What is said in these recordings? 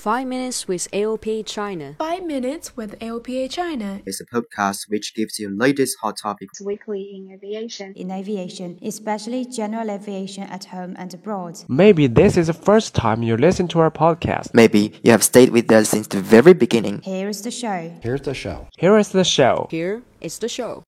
5 Minutes with AOPA China. 5 Minutes with AOPA China is a podcast which gives you latest hot topics weekly in aviation. In aviation, especially general aviation at home and abroad. Maybe this is the first time you listen to our podcast. Maybe you have stayed with us since the very beginning. Here is the show. Here's the show. Here is the show. Here is the show.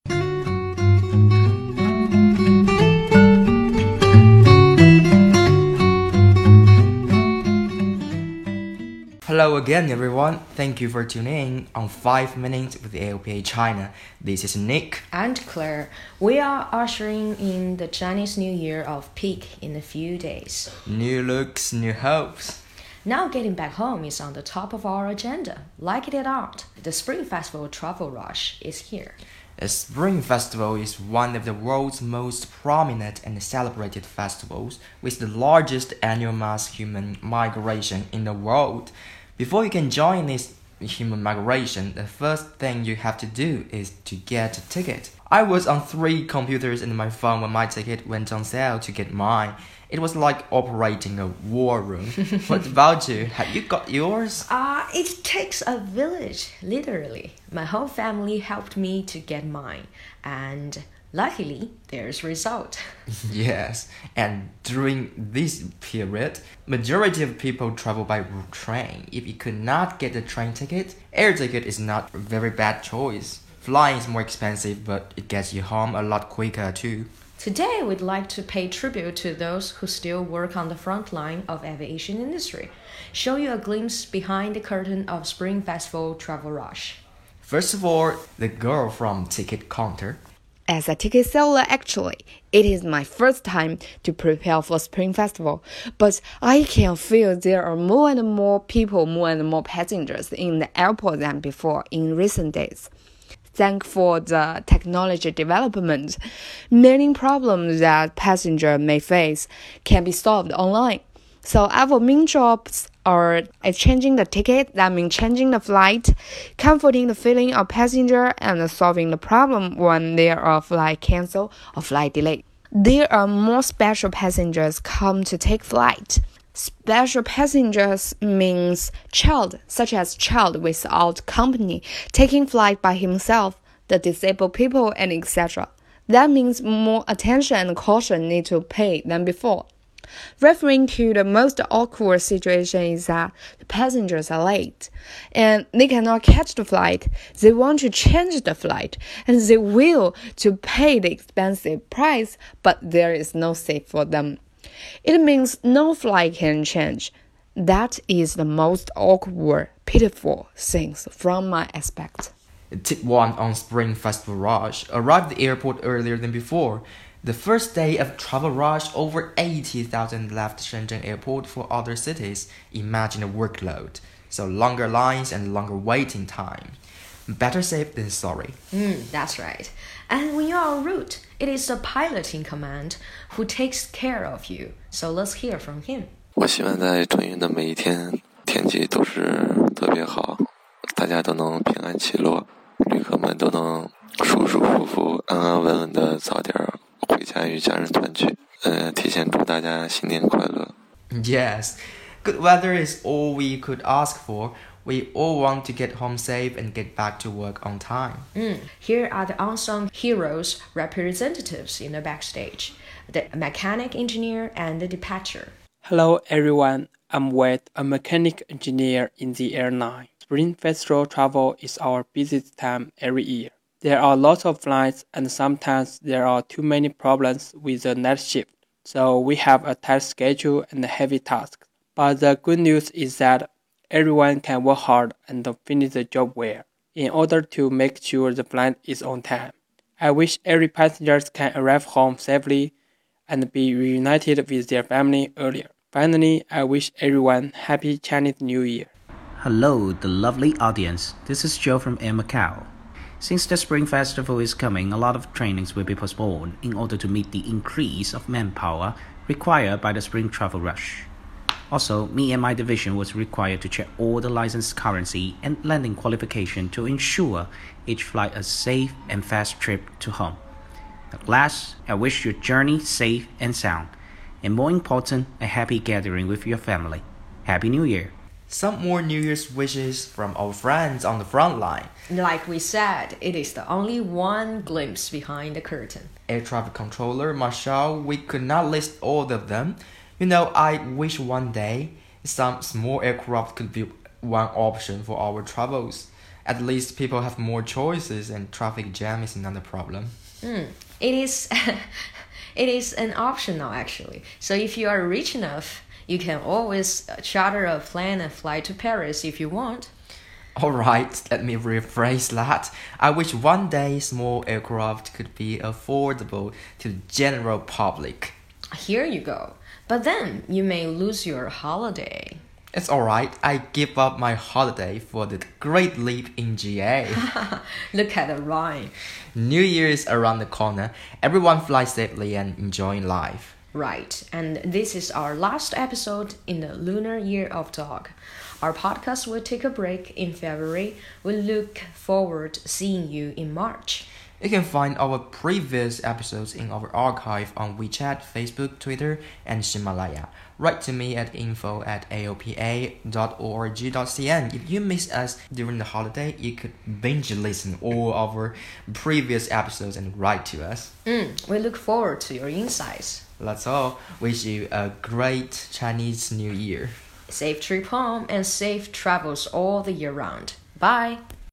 Hello again, everyone. Thank you for tuning in on 5 Minutes with AOPA China. This is Nick. And Claire. We are ushering in the Chinese New Year of peak in a few days. New looks, new hopes. Now, getting back home is on the top of our agenda. Like it or not, the Spring Festival travel rush is here. The Spring Festival is one of the world's most prominent and celebrated festivals, with the largest annual mass human migration in the world. Before you can join this human migration, the first thing you have to do is to get a ticket. I was on three computers and my phone when my ticket went on sale to get mine. It was like operating a war room. what about you? Have you got yours? Uh, it takes a village, literally. My whole family helped me to get mine, and luckily there's result. yes, and during this period, majority of people travel by train. If you could not get a train ticket, air ticket is not a very bad choice. Flying is more expensive, but it gets you home a lot quicker too. Today, we'd like to pay tribute to those who still work on the front line of aviation industry, show you a glimpse behind the curtain of Spring Festival travel rush. First of all, the girl from ticket counter. As a ticket seller, actually, it is my first time to prepare for Spring Festival, but I can feel there are more and more people, more and more passengers in the airport than before in recent days thank for the technology development, many problems that passenger may face can be solved online. So our main jobs are exchanging the ticket, that means changing the flight, comforting the feeling of passenger, and solving the problem when there are flight cancel or flight delay. There are more special passengers come to take flight. Special passengers means child, such as child without company, taking flight by himself, the disabled people, and etc. That means more attention and caution need to pay than before. Referring to the most awkward situation is that the passengers are late and they cannot catch the flight. They want to change the flight and they will to pay the expensive price, but there is no seat for them. It means no flight can change. That is the most awkward, pitiful things from my aspect. Tip 1 on Spring Festival Rush arrived at the airport earlier than before. The first day of travel rush, over 80,000 left Shenzhen airport for other cities. Imagine the workload. So longer lines and longer waiting time. Better safe than sorry. Mm, that's right. And when you're en route, it is the pilot in command who takes care of you. So let's hear from him. 我希望在春运的每一天，天气都是特别好，大家都能平安起落，旅客们都能舒舒服服、安安稳稳的早点 回家与家人团聚。呃，提前祝大家新年快乐。Yes, good weather is all we could ask for. We all want to get home safe and get back to work on time. Mm. Here are the unsung heroes representatives in the backstage the mechanic engineer and the dispatcher. Hello, everyone. I'm Wade, a mechanic engineer in the airline. Spring Festival travel is our busiest time every year. There are lots of flights, and sometimes there are too many problems with the night shift. So we have a tight schedule and heavy tasks. But the good news is that everyone can work hard and finish the job well in order to make sure the flight is on time. I wish every passenger can arrive home safely and be reunited with their family earlier. Finally, I wish everyone happy Chinese New Year. Hello, the lovely audience. This is Joe from Air Macau. Since the Spring Festival is coming, a lot of trainings will be postponed in order to meet the increase of manpower required by the spring travel rush. Also, me and my division was required to check all the license currency and landing qualification to ensure each flight a safe and fast trip to home. At last, I wish your journey safe and sound, and more important, a happy gathering with your family. Happy New Year! Some more New Year's wishes from our friends on the front line. Like we said, it is the only one glimpse behind the curtain. Air traffic controller Marshall, we could not list all of them. You know, I wish one day some small aircraft could be one option for our travels. At least people have more choices and traffic jam is not a problem. Mm, it is it is an option now actually. So if you are rich enough, you can always uh, charter a plane and fly to Paris if you want. Alright, let me rephrase that. I wish one day small aircraft could be affordable to the general public. Here you go. But then you may lose your holiday. It's alright, I give up my holiday for the great leap in GA. Look at the rhyme. New Year is around the corner. Everyone flies safely and enjoying life. Right, and this is our last episode in the lunar year of dog. Our podcast will take a break in February. We look forward to seeing you in March. You can find our previous episodes in our archive on WeChat, Facebook, Twitter, and Himalaya. Write to me at info at aopa.org.cn. If you miss us during the holiday, you could binge listen all our previous episodes and write to us. Mm, we look forward to your insights. That's all. Wish you a great Chinese New Year. Safe trip home and safe travels all the year round. Bye.